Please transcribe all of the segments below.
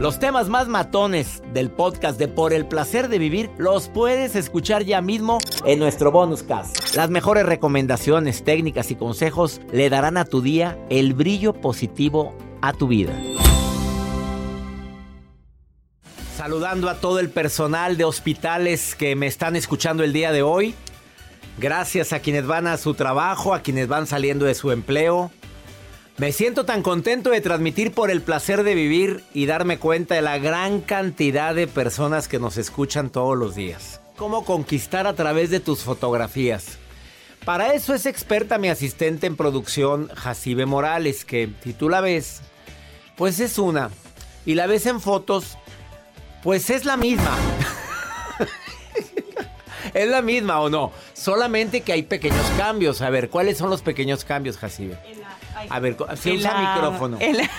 Los temas más matones del podcast de Por el placer de vivir los puedes escuchar ya mismo en nuestro bonus cast. Las mejores recomendaciones, técnicas y consejos le darán a tu día el brillo positivo a tu vida. Saludando a todo el personal de hospitales que me están escuchando el día de hoy. Gracias a quienes van a su trabajo, a quienes van saliendo de su empleo. Me siento tan contento de transmitir por el placer de vivir y darme cuenta de la gran cantidad de personas que nos escuchan todos los días. Cómo conquistar a través de tus fotografías. Para eso es experta mi asistente en producción, Jacibe Morales, que si tú la ves, pues es una. Y la ves en fotos, pues es la misma. ¿Es la misma o no? Solamente que hay pequeños cambios. A ver, ¿cuáles son los pequeños cambios, Jacibe? A ver, se usa la- micrófono. en la-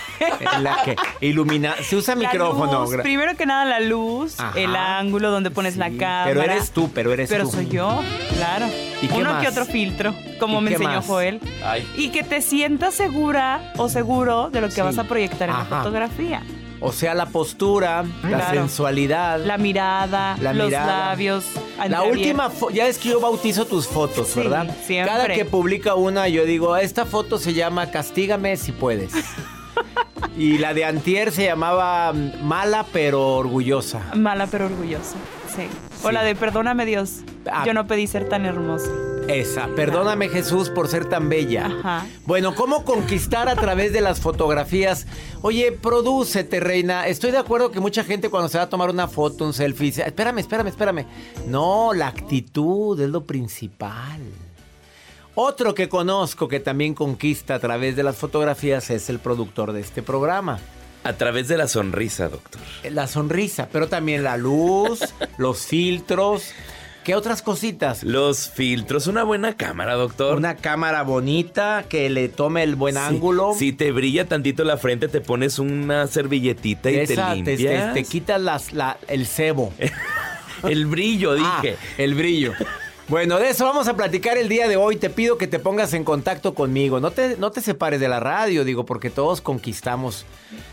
En la que ilumina, se usa La micrófono. luz, primero que nada la luz, Ajá. el ángulo donde pones la cámara. Pero eres tú, pero eres Pero tú. soy yo, claro. ¿Y qué Uno más? que otro filtro, como ¿Y me enseñó más? Joel. Ay. Y que te sientas segura o seguro de lo que Sí. vas a proyectar en Ajá. la fotografía. O sea, la postura, la sensualidad. La mirada, La los mirada. labios. La última, ya es que yo bautizo tus fotos, Sí, ¿verdad? siempre. Cada que publica una, yo digo, esta foto se llama Castígame si puedes. y la de Antier se llamaba mm, Mala pero orgullosa. Mala pero orgullosa. Sí. O la de perdóname Dios. Ah. Yo no pedí ser tan hermosa. Esa, perdóname Jesús por ser tan bella. Ajá. Bueno, ¿cómo conquistar a través de las fotografías? Oye, prodúcete, reina. Estoy de acuerdo que mucha gente cuando se va a tomar una foto, un selfie, dice, espérame, espérame, espérame. No, la actitud es lo principal. Otro que conozco que también conquista a través de las fotografías es el productor de este programa. A través de la sonrisa, doctor. La sonrisa, pero también la luz, los filtros. ¿Qué otras cositas? Los filtros, una buena cámara, doctor. Una cámara bonita que le tome el buen Sí, ángulo. Si te brilla tantito la frente, te pones una servilletita y Esa, te limpias. te- te quitas las- la- el cebo. El brillo, Ah, dije. el brillo. Bueno, de eso vamos a platicar el día de hoy. Te pido que te pongas en contacto conmigo. No te, no te separes de la radio, digo, porque todos conquistamos.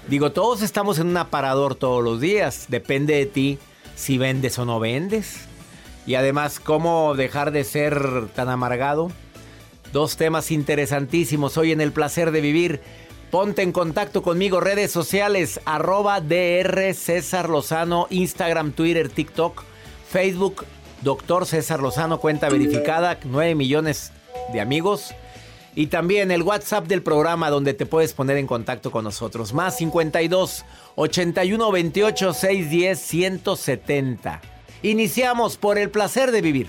Digo, todos estamos en un aparador todos los días. Depende de ti si vendes o no vendes. Y además, cómo dejar de ser tan amargado. Dos temas interesantísimos hoy en el placer de vivir. Ponte en contacto conmigo, redes sociales, arroba DR César Lozano, Instagram, Twitter, TikTok, Facebook, Doctor César Lozano, cuenta verificada, 9 millones de amigos. Y también el WhatsApp del programa donde te puedes poner en contacto con nosotros. Más 52 81 28 610 170. Iniciamos por el placer de vivir.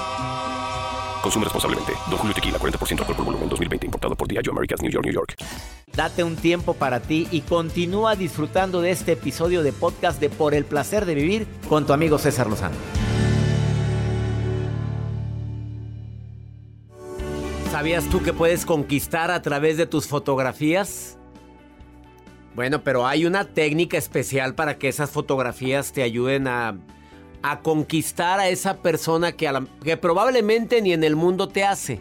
Consume responsablemente. Don Julio Tequila, 40% alcohol por volumen, 2020. Importado por Diageo Americas, New York, New York. Date un tiempo para ti y continúa disfrutando de este episodio de podcast de Por el Placer de Vivir con tu amigo César Lozano. ¿Sabías tú que puedes conquistar a través de tus fotografías? Bueno, pero hay una técnica especial para que esas fotografías te ayuden a, a conquistar a esa persona que, a la- que probablemente ni en el mundo te hace.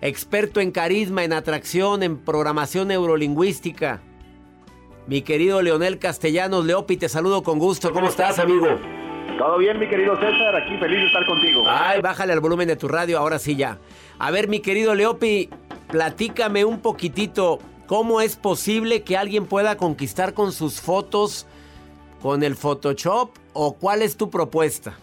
Experto en carisma, en atracción, en programación neurolingüística. Mi querido Leonel Castellanos, Leopi, te saludo con gusto. ¿Cómo estás, amigo? Todo bien, mi querido César, aquí feliz de estar contigo. Ay, bájale al volumen de tu radio, ahora sí ya. A ver, mi querido Leopi, platícame un poquitito cómo es posible que alguien pueda conquistar con sus fotos, con el Photoshop, o cuál es tu propuesta.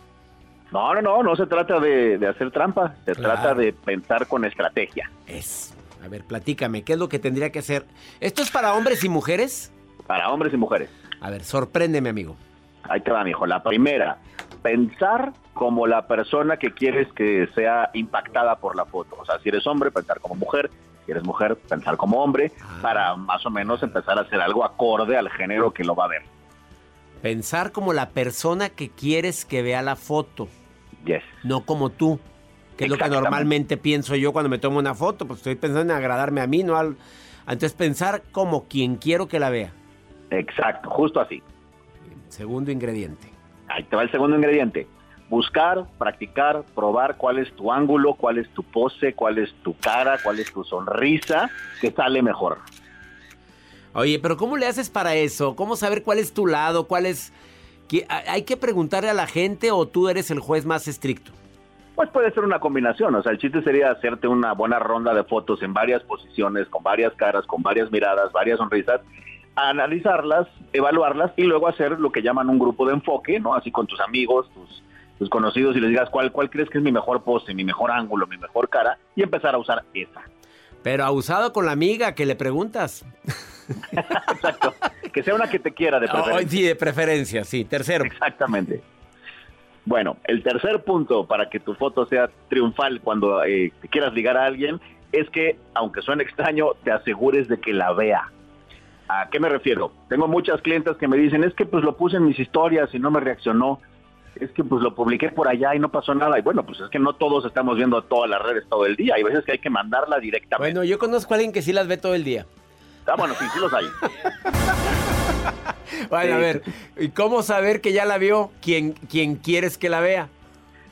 No, no, no, no se trata de, de hacer trampa, se Claro. trata de pensar con estrategia. Es. A ver, platícame, ¿qué es lo que tendría que hacer? ¿Esto es para hombres y mujeres? Para hombres y mujeres. A ver, sorpréndeme, amigo. Ahí te va, mijo. La primera, pensar como la persona que quieres que sea impactada por la foto. O sea, si eres hombre, pensar como mujer. Si eres mujer, pensar como hombre, Ah. para más o menos empezar a hacer algo acorde al género que lo va a ver. Pensar como la persona que quieres que vea la foto, Yes. no como tú. Que es lo que normalmente pienso yo cuando me tomo una foto. Pues estoy pensando en agradarme a mí, no al. Entonces pensar como quien quiero que la vea. Exacto, justo así. Segundo ingrediente. Ahí te va el segundo ingrediente. Buscar, practicar, probar cuál es tu ángulo, cuál es tu pose, cuál es tu cara, cuál es tu sonrisa, que sale mejor. Oye, pero ¿cómo le haces para eso? ¿Cómo saber cuál es tu lado? ¿Cuál es.? ¿Qué- ¿Hay que preguntarle a la gente o tú eres el juez más estricto? Pues puede ser una combinación, o sea, el chiste sería hacerte una buena ronda de fotos en varias posiciones, con varias caras, con varias miradas, varias sonrisas, analizarlas, evaluarlas y luego hacer lo que llaman un grupo de enfoque, ¿no? Así con tus amigos, tus, tus conocidos y les digas cuál, cuál crees que es mi mejor pose, mi mejor ángulo, mi mejor cara y empezar a usar esa. Pero abusado con la amiga que le preguntas. Exacto. Que sea una que te quiera de Oh, preferencia. sí, de preferencia, sí. Tercero. Exactamente. Bueno, el tercer punto para que tu foto sea triunfal cuando eh, te quieras ligar a alguien es que, aunque suene extraño, te asegures de que la vea. ¿A qué me refiero? Tengo muchas clientes que me dicen, es que pues lo puse en mis historias y no me reaccionó. Es que pues lo publiqué por allá y no pasó nada. Y bueno, pues es que no todos estamos viendo todas las redes todo el día. Hay veces que hay que mandarla directamente. Bueno, yo conozco a alguien que sí las ve todo el día. Ah, bueno, sí, sí los hay. Bueno, a ver, ¿y cómo saber que ya la vio? ¿Quién, quién quieres que la vea?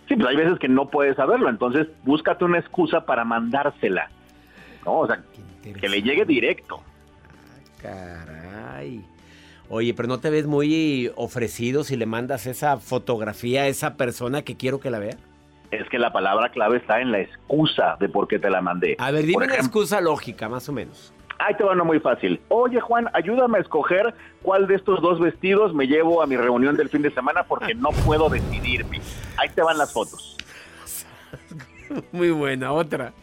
Sí, pues hay veces que no puedes saberlo, entonces búscate una excusa para mandársela. ¿no? O sea, que le llegue directo. Caray. Oye, pero no te ves muy ofrecido si le mandas esa fotografía a esa persona que quiero que la vea. Es que la palabra clave está en la excusa de por qué te la mandé. A ver, dime una excusa lógica, más o menos. Ahí te va una muy fácil. Oye, Juan, ayúdame a escoger cuál de estos dos vestidos me llevo a mi reunión del fin de semana porque no puedo decidirme. Ahí te van las fotos. Muy buena, otra.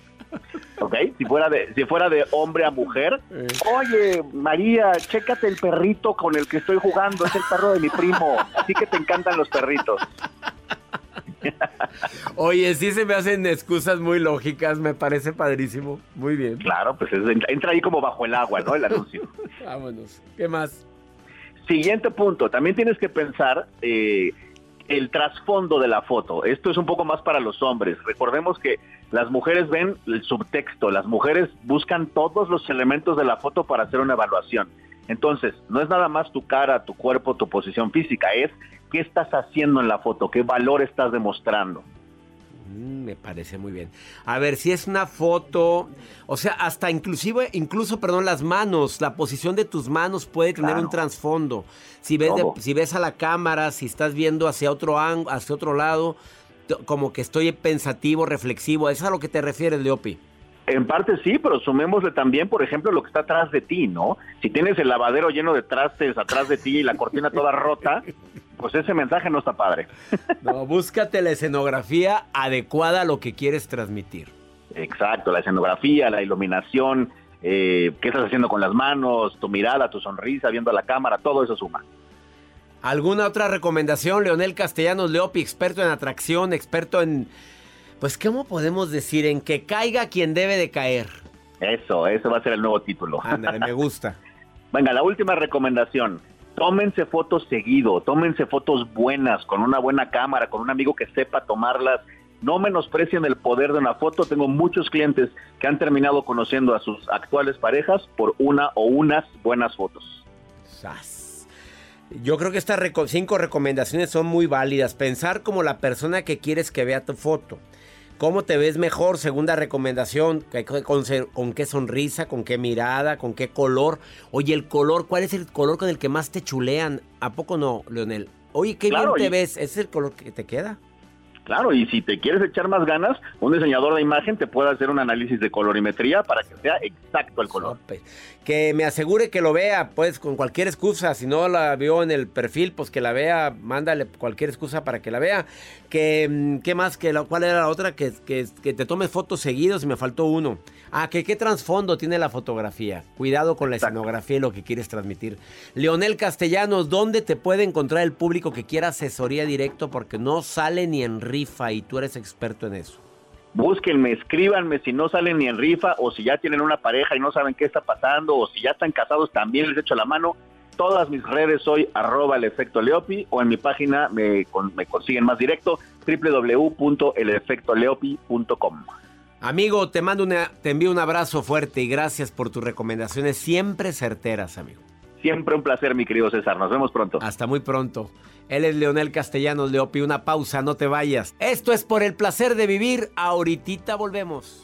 ¿Ok? Si fuera de, si fuera de hombre a mujer. Eh. Oye, María, chécate el perrito con el que estoy jugando. Es el perro de mi primo. Así que te encantan los perritos. Oye, sí se me hacen excusas muy lógicas, me parece padrísimo. Muy bien. Claro, pues es- entra ahí como bajo el agua, ¿no? El anuncio. Vámonos. ¿Qué más? Siguiente punto, también tienes que pensar eh, el trasfondo de la foto. Esto es un poco más para los hombres. Recordemos que las mujeres ven el subtexto, las mujeres buscan todos los elementos de la foto para hacer una evaluación. Entonces, no es nada más tu cara, tu cuerpo, tu posición física, es qué estás haciendo en la foto, qué valor estás demostrando. Mm, me parece muy bien. A ver, si es una foto, o sea, hasta inclusive, incluso, perdón, las manos, la posición de tus manos puede tener Claro. un trasfondo. Si ves, de- si ves a la cámara, si estás viendo hacia otro ángulo, hacia otro lado, como que estoy pensativo, reflexivo, ¿es a lo que te refieres, Leopi? En parte sí, pero sumémosle también, por ejemplo, lo que está atrás de ti, ¿no? Si tienes el lavadero lleno de trastes atrás de ti y la cortina toda rota, pues ese mensaje no está padre. No, búscate la escenografía adecuada a lo que quieres transmitir. Exacto, la escenografía, la iluminación, eh, qué estás haciendo con las manos, tu mirada, tu sonrisa, viendo a la cámara, todo eso suma. ¿Alguna otra recomendación? Leonel Castellanos Leopi, experto en atracción, experto en... Pues, ¿cómo podemos decir? En que caiga quien debe de caer. Eso, eso va a ser el nuevo título. Ándale, me gusta. Venga, la última recomendación. Tómense fotos seguido, tómense fotos buenas, con una buena cámara, con un amigo que sepa tomarlas. No menosprecien el poder de una foto. Tengo muchos clientes que han terminado conociendo a sus actuales parejas por una o unas buenas fotos. Sas. Yo creo que estas cinco recomendaciones son muy válidas. Pensar como la persona que quieres que vea tu foto. ¿Cómo te ves mejor? Segunda recomendación. ¿Qué- ¿Con, qué sonrisa? ¿Con qué mirada? ¿Con qué color? Oye, el color, ¿cuál es el color con el que más te chulean? ¿A poco no, Leonel? Oye, qué Claro, bien te ves. ¿Ese es el color que te queda? Claro, y si te quieres echar más ganas, un diseñador de imagen te puede hacer un análisis de colorimetría para que sea exacto el color. Que me asegure que lo vea, pues con cualquier excusa. Si no la vio en el perfil, pues que la vea, mándale cualquier excusa para que la vea. Que, mm, ¿Qué más? Que la, ¿Cuál era la otra? Que, que, que te tomes fotos seguidos y me faltó uno. Ah, que qué trasfondo tiene la fotografía. Cuidado con la escenografía y lo que quieres transmitir. Leonel Castellanos, ¿dónde te puede encontrar el público que quiera asesoría directo? Porque no sale ni en rifa y tú eres experto en eso. Búsquenme, escríbanme si no salen ni en rifa o si ya tienen una pareja y no saben qué está pasando o si ya están casados también les echo la mano. Todas mis redes soy arroba el efecto Leopi o en mi página me, con- me consiguen más directo www.elefectoleopi.com. Amigo, te mando una, te envío un abrazo fuerte y gracias por tus recomendaciones siempre certeras, amigo. Siempre un placer, mi querido César. Nos vemos pronto. Hasta muy pronto. Él es Leonel Castellanos Leopi. Una pausa, no te vayas. Esto es por el placer de vivir. Ahorita volvemos.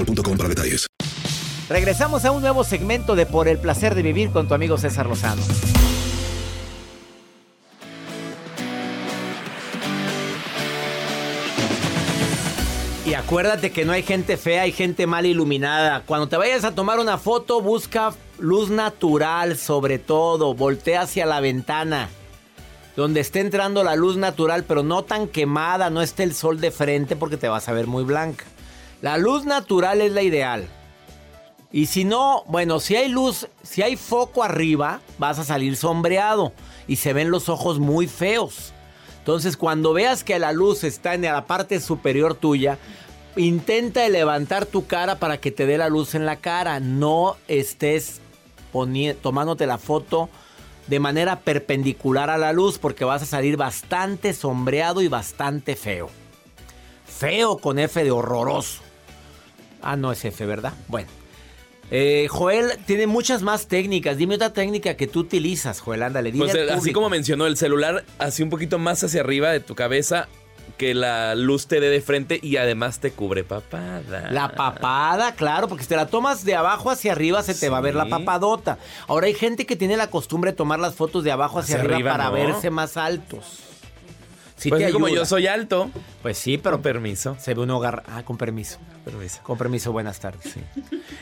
boostmobile.com para detalles. Regresamos a un nuevo segmento de Por el placer de vivir con tu amigo César Lozano. Y acuérdate que no hay gente fea, hay gente mal iluminada. Cuando te vayas a tomar una foto, busca luz natural sobre todo. Voltea hacia la ventana. Donde esté entrando la luz natural, pero no tan quemada, no esté el sol de frente porque te vas a ver muy blanca. La luz natural es la ideal. Y si no, bueno, si hay luz, si hay foco arriba, vas a salir sombreado y se ven los ojos muy feos. Entonces, cuando veas que la luz está en la parte superior tuya, intenta levantar tu cara para que te dé la luz en la cara. No estés tomándote la foto de manera perpendicular a la luz porque vas a salir bastante sombreado y bastante feo. Feo con F de horroroso. Ah, no es F, ¿verdad? Bueno. Eh, Joel tiene muchas más técnicas. Dime otra técnica que tú utilizas, Joel. Ándale, dile Pues eh, así como mencionó el celular, así un poquito más hacia arriba de tu cabeza, que la luz te dé de frente y además te cubre papada. La papada, claro, porque si te la tomas de abajo hacia arriba se te va a ver la papadota. Ahora hay gente que tiene la costumbre de tomar las fotos de abajo hacia, Hacia arriba, arriba, para ¿no? verse más altos. Sí pues te como yo soy alto. Pues sí, pero Con permiso. se ve uno agarra... Ah, con permiso. Permiso. Con permiso, buenas tardes.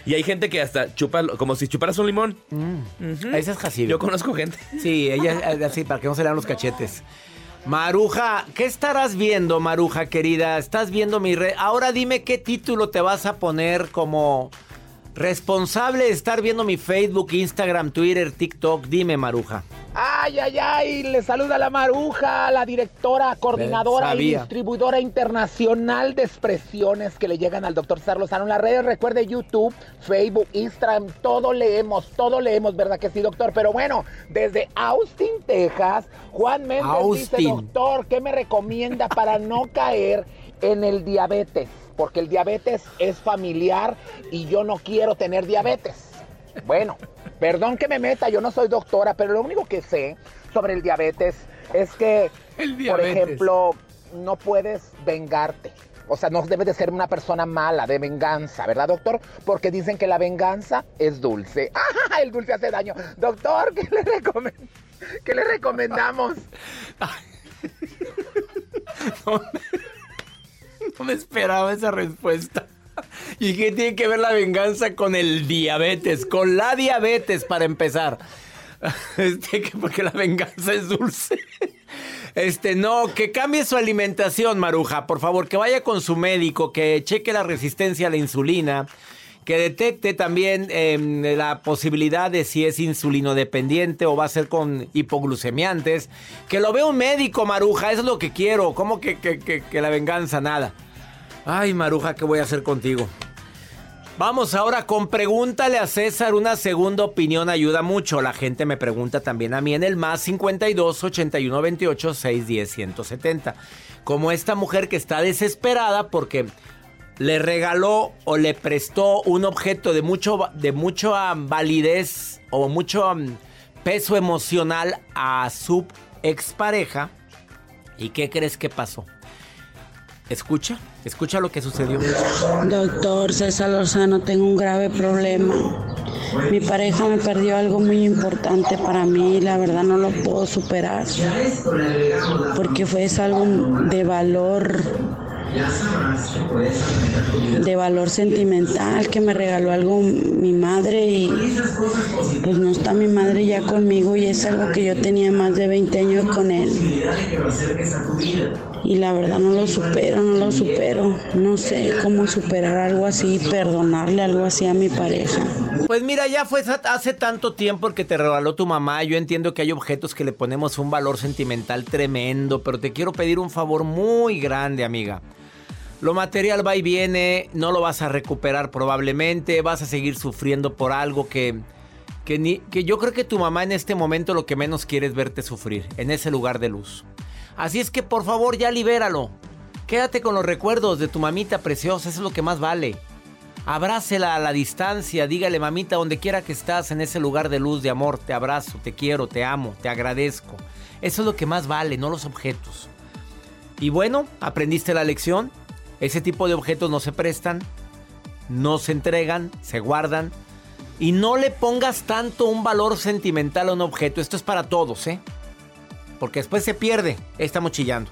Y hay gente que hasta chupa, como si chuparas un limón. Ujú. Esa es Jacibe. Yo conozco gente. Sí, ella eh, así, para que no se le vean los cachetes. Maruja, ¿qué estarás viendo, Maruja querida? ¿Estás viendo mi red? Ahora dime qué título te vas a poner como responsable de estar viendo mi Facebook, Instagram, Twitter, TikTok. Dime, Maruja. Ay, ay, ay, le saluda la Maruja, la directora, coordinadora y distribuidora internacional de expresiones que le llegan al doctor César Lozano las redes. Recuerde YouTube, Facebook, Instagram, todo leemos, todo leemos, ¿verdad que sí, doctor? Pero bueno, desde Austin, Texas, Juan Méndez dice, doctor, ¿qué me recomienda para no caer en el diabetes? Porque el diabetes es familiar y yo no quiero tener diabetes. Bueno, perdón que me meta, yo no soy doctora, pero lo único que sé sobre el diabetes es que, por ejemplo, no puedes vengarte. O sea, no debes de ser una persona mala, de venganza, ¿verdad, doctor? Porque dicen que la venganza es dulce. ¡Ah! El dulce hace daño. Doctor, ¿qué le, recomen- qué le recomendamos? No me esperaba esa respuesta. ¿Y qué tiene que ver la venganza con el diabetes? Con la diabetes, para empezar. Este, que porque la venganza es dulce. Este, no, que cambie su alimentación, Maruja. Por favor, que vaya con su médico, que cheque la resistencia a la insulina, que detecte también em, la posibilidad de si es insulino dependiente o va a ser con hipoglucemiantes. Que lo vea un médico, Maruja, eso es lo que quiero. ¿Cómo que la venganza? Nada. Ay, Maruja, ¿qué voy a hacer contigo? Vamos ahora con Pregúntale a César. Una segunda opinión ayuda mucho. La gente me pregunta también a mí en el más 52 81 28 610 170. Como esta mujer que está desesperada porque le regaló o le prestó un objeto de mucho de mucha validez o mucho um, peso emocional a su expareja. ¿Y qué crees que pasó? Escucha, escucha lo que sucedió. Doctor César Lozano, tengo un grave problema. Mi pareja me perdió algo muy importante para mí y la verdad no lo puedo superar. Porque fue algo de valor, de valor sentimental que me regaló algo mi madre y pues no está mi madre ya conmigo y es algo que yo tenía más de 20 años con él. Y la verdad no lo supero, no lo supero. No sé cómo superar algo así, perdonarle algo así a mi pareja. Pues mira, ya fue hace tanto tiempo que te regaló tu mamá. Yo entiendo que hay objetos que le ponemos un valor sentimental tremendo, pero te quiero pedir un favor muy grande, amiga. Lo material va y viene, no lo vas a recuperar probablemente, vas a seguir sufriendo por algo que, que, ni- que yo creo que tu mamá en este momento lo que menos quiere es verte sufrir, en ese lugar de luz. Así es que por favor ya libéralo. Quédate con los recuerdos de tu mamita preciosa, eso es lo que más vale. Abrácela a la distancia, dígale mamita, donde quiera que estás, en ese lugar de luz, de amor, te abrazo, te quiero, te amo, te agradezco. Eso es lo que más vale, no los objetos. Y bueno, aprendiste la lección. Ese tipo de objetos no se prestan, no se entregan, se guardan. Y no le pongas tanto un valor sentimental a un objeto. Esto es para todos, ¿eh? Porque después se pierde. Estamos chillando.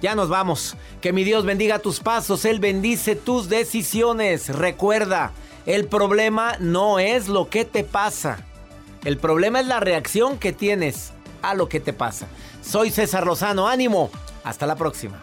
Ya nos vamos. Que mi Dios bendiga tus pasos. Él bendice tus decisiones. Recuerda, el problema no es lo que te pasa. El problema es la reacción que tienes a lo que te pasa. Soy César Lozano. Ánimo. Hasta la próxima.